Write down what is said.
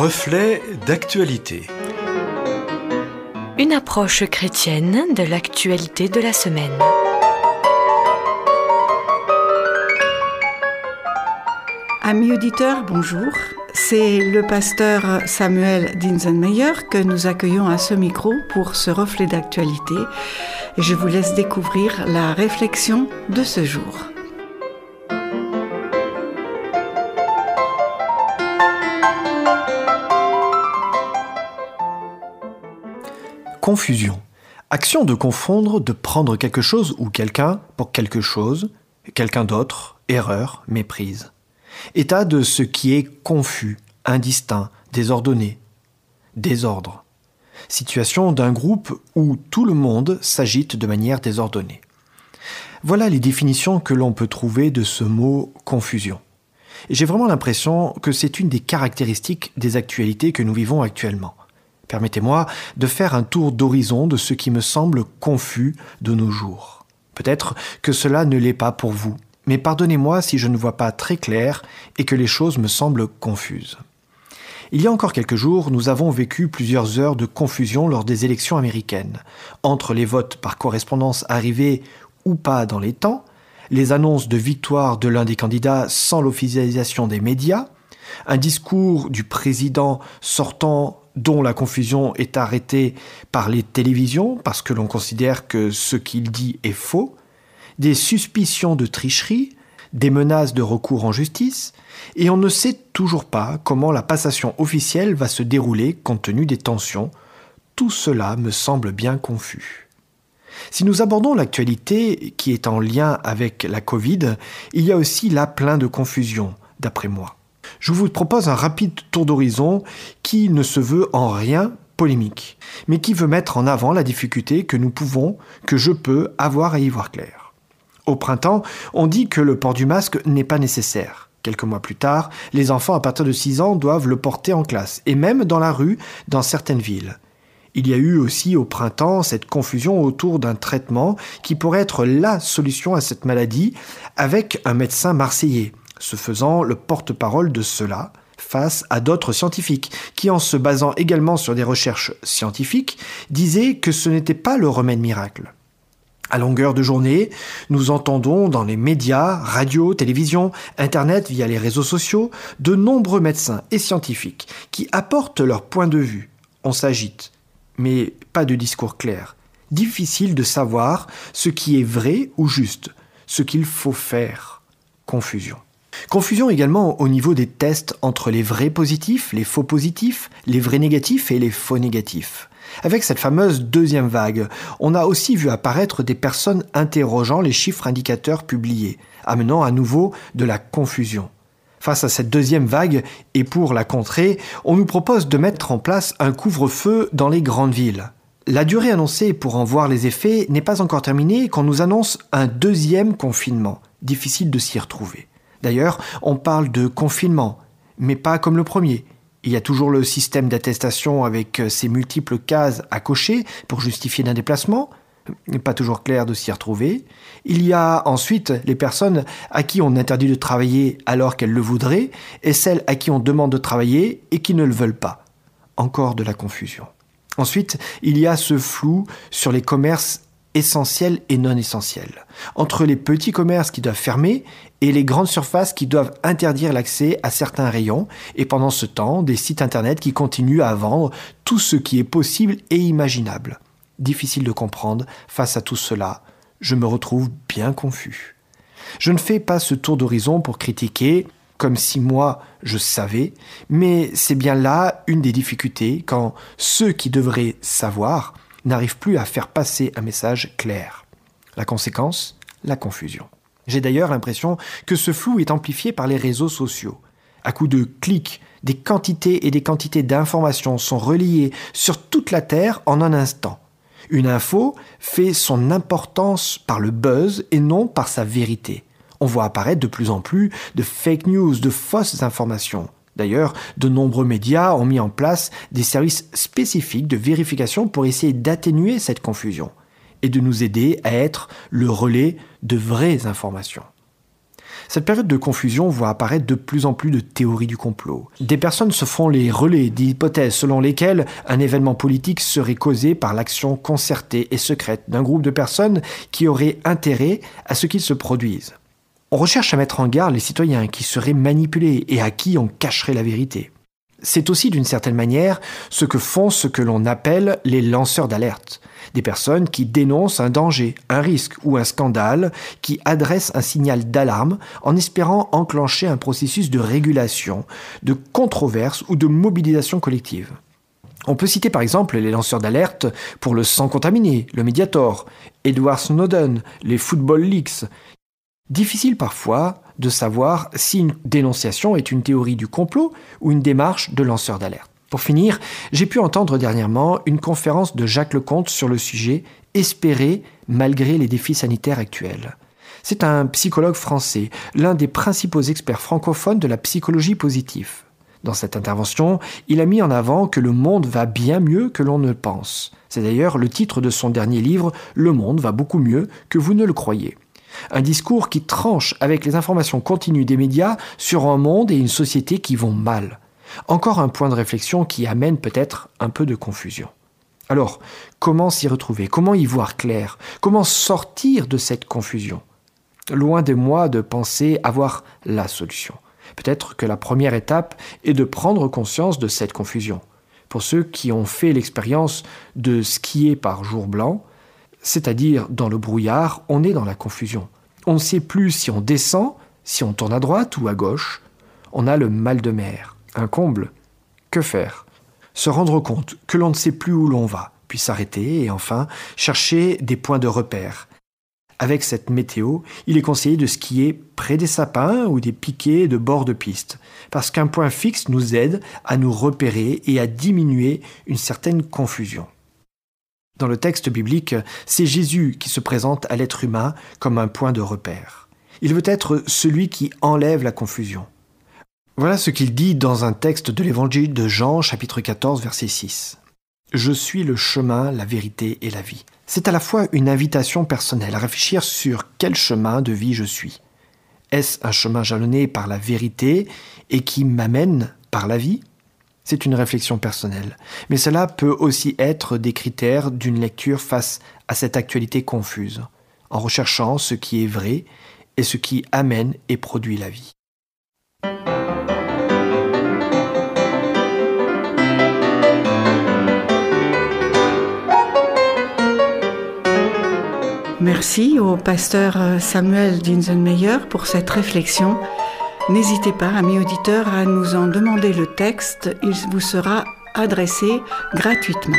Reflet d'actualité. Une approche chrétienne de l'actualité de la semaine. Amis auditeurs, bonjour. C'est le pasteur Samuel Dinsenmeyer que nous accueillons à ce micro pour ce reflet d'actualité. Et je vous laisse découvrir la réflexion de ce jour. Confusion. Action de confondre, de prendre quelque chose ou quelqu'un pour quelque chose, quelqu'un d'autre, erreur, méprise. État de ce qui est confus, indistinct, désordonné. Désordre. Situation d'un groupe où tout le monde s'agite de manière désordonnée. Voilà les définitions que l'on peut trouver de ce mot confusion. J'ai vraiment l'impression que c'est une des caractéristiques des actualités que nous vivons actuellement. Permettez-moi de faire un tour d'horizon de ce qui me semble confus de nos jours. Peut-être que cela ne l'est pas pour vous, mais pardonnez-moi si je ne vois pas très clair et que les choses me semblent confuses. Il y a encore quelques jours, nous avons vécu plusieurs heures de confusion lors des élections américaines, entre les votes par correspondance arrivés ou pas dans les temps, les annonces de victoire de l'un des candidats sans l'officialisation des médias, un discours du président sortant dont la confusion est arrêtée par les télévisions parce que l'on considère que ce qu'il dit est faux, des suspicions de tricherie, des menaces de recours en justice, et on ne sait toujours pas comment la passation officielle va se dérouler compte tenu des tensions. Tout cela me semble bien confus. Si nous abordons l'actualité qui est en lien avec la Covid, il y a aussi là plein de confusion, d'après moi je vous propose un rapide tour d'horizon qui ne se veut en rien polémique, mais qui veut mettre en avant la difficulté que nous pouvons, que je peux avoir à y voir clair. Au printemps, on dit que le port du masque n'est pas nécessaire. Quelques mois plus tard, les enfants à partir de 6 ans doivent le porter en classe, et même dans la rue, dans certaines villes. Il y a eu aussi au printemps cette confusion autour d'un traitement qui pourrait être la solution à cette maladie avec un médecin marseillais se faisant le porte-parole de cela face à d'autres scientifiques, qui en se basant également sur des recherches scientifiques, disaient que ce n'était pas le remède miracle. À longueur de journée, nous entendons dans les médias, radio, télévision, Internet, via les réseaux sociaux, de nombreux médecins et scientifiques qui apportent leur point de vue. On s'agite, mais pas de discours clair. Difficile de savoir ce qui est vrai ou juste, ce qu'il faut faire. Confusion. Confusion également au niveau des tests entre les vrais positifs, les faux positifs, les vrais négatifs et les faux négatifs. Avec cette fameuse deuxième vague, on a aussi vu apparaître des personnes interrogeant les chiffres indicateurs publiés, amenant à nouveau de la confusion. Face à cette deuxième vague, et pour la contrer, on nous propose de mettre en place un couvre-feu dans les grandes villes. La durée annoncée pour en voir les effets n'est pas encore terminée quand nous annonce un deuxième confinement. Difficile de s'y retrouver. D'ailleurs, on parle de confinement, mais pas comme le premier. Il y a toujours le système d'attestation avec euh, ses multiples cases à cocher pour justifier d'un déplacement. Pas toujours clair de s'y retrouver. Il y a ensuite les personnes à qui on interdit de travailler alors qu'elles le voudraient, et celles à qui on demande de travailler et qui ne le veulent pas. Encore de la confusion. Ensuite, il y a ce flou sur les commerces essentiels et non essentiels, entre les petits commerces qui doivent fermer et les grandes surfaces qui doivent interdire l'accès à certains rayons, et pendant ce temps, des sites internet qui continuent à vendre tout ce qui est possible et imaginable. Difficile de comprendre, face à tout cela, je me retrouve bien confus. Je ne fais pas ce tour d'horizon pour critiquer, comme si moi je savais, mais c'est bien là une des difficultés quand ceux qui devraient savoir n'arrivent plus à faire passer un message clair. La conséquence La confusion. J'ai d'ailleurs l'impression que ce flou est amplifié par les réseaux sociaux. À coup de clics, des quantités et des quantités d'informations sont reliées sur toute la Terre en un instant. Une info fait son importance par le buzz et non par sa vérité. On voit apparaître de plus en plus de fake news, de fausses informations. D'ailleurs, de nombreux médias ont mis en place des services spécifiques de vérification pour essayer d'atténuer cette confusion et de nous aider à être le relais de vraies informations. Cette période de confusion voit apparaître de plus en plus de théories du complot. Des personnes se font les relais d'hypothèses selon lesquelles un événement politique serait causé par l'action concertée et secrète d'un groupe de personnes qui auraient intérêt à ce qu'il se produise. On recherche à mettre en garde les citoyens qui seraient manipulés et à qui on cacherait la vérité. C'est aussi d'une certaine manière ce que font ce que l'on appelle les lanceurs d'alerte, des personnes qui dénoncent un danger, un risque ou un scandale, qui adressent un signal d'alarme en espérant enclencher un processus de régulation, de controverse ou de mobilisation collective. On peut citer par exemple les lanceurs d'alerte pour le sang contaminé, le Mediator, Edward Snowden, les Football Leaks. Difficile parfois de savoir si une dénonciation est une théorie du complot ou une démarche de lanceur d'alerte. Pour finir, j'ai pu entendre dernièrement une conférence de Jacques Lecomte sur le sujet Espérer malgré les défis sanitaires actuels. C'est un psychologue français, l'un des principaux experts francophones de la psychologie positive. Dans cette intervention, il a mis en avant que le monde va bien mieux que l'on ne pense. C'est d'ailleurs le titre de son dernier livre Le monde va beaucoup mieux que vous ne le croyez. Un discours qui tranche avec les informations continues des médias sur un monde et une société qui vont mal. Encore un point de réflexion qui amène peut-être un peu de confusion. Alors, comment s'y retrouver? Comment y voir clair? Comment sortir de cette confusion? Loin de moi de penser avoir la solution. Peut-être que la première étape est de prendre conscience de cette confusion. Pour ceux qui ont fait l'expérience de skier par jour blanc, c'est-à-dire dans le brouillard, on est dans la confusion. On ne sait plus si on descend, si on tourne à droite ou à gauche. On a le mal de mer. Un comble. Que faire? Se rendre compte que l'on ne sait plus où l'on va, puis s'arrêter et enfin chercher des points de repère. Avec cette météo, il est conseillé de skier près des sapins ou des piquets de bord de piste, parce qu'un point fixe nous aide à nous repérer et à diminuer une certaine confusion. Dans le texte biblique, c'est Jésus qui se présente à l'être humain comme un point de repère. Il veut être celui qui enlève la confusion. Voilà ce qu'il dit dans un texte de l'évangile de Jean chapitre 14 verset 6. Je suis le chemin, la vérité et la vie. C'est à la fois une invitation personnelle à réfléchir sur quel chemin de vie je suis. Est-ce un chemin jalonné par la vérité et qui m'amène par la vie? C'est une réflexion personnelle. Mais cela peut aussi être des critères d'une lecture face à cette actualité confuse, en recherchant ce qui est vrai et ce qui amène et produit la vie. Merci au pasteur Samuel Dinsenmeyer pour cette réflexion N'hésitez pas, amis auditeurs, à nous en demander le texte. Il vous sera adressé gratuitement.